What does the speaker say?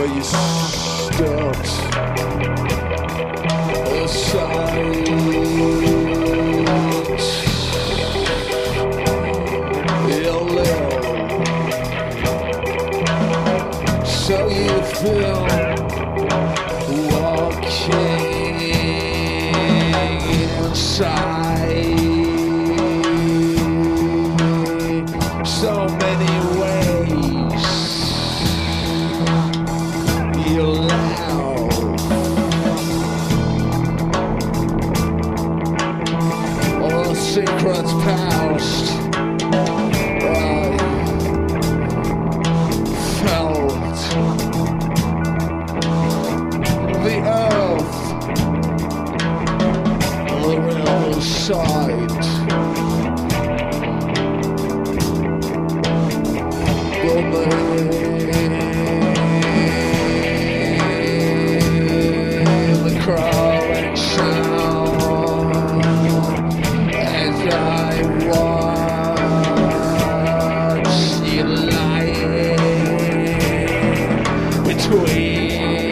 where you stopped. A silence. So you feel walking inside. between.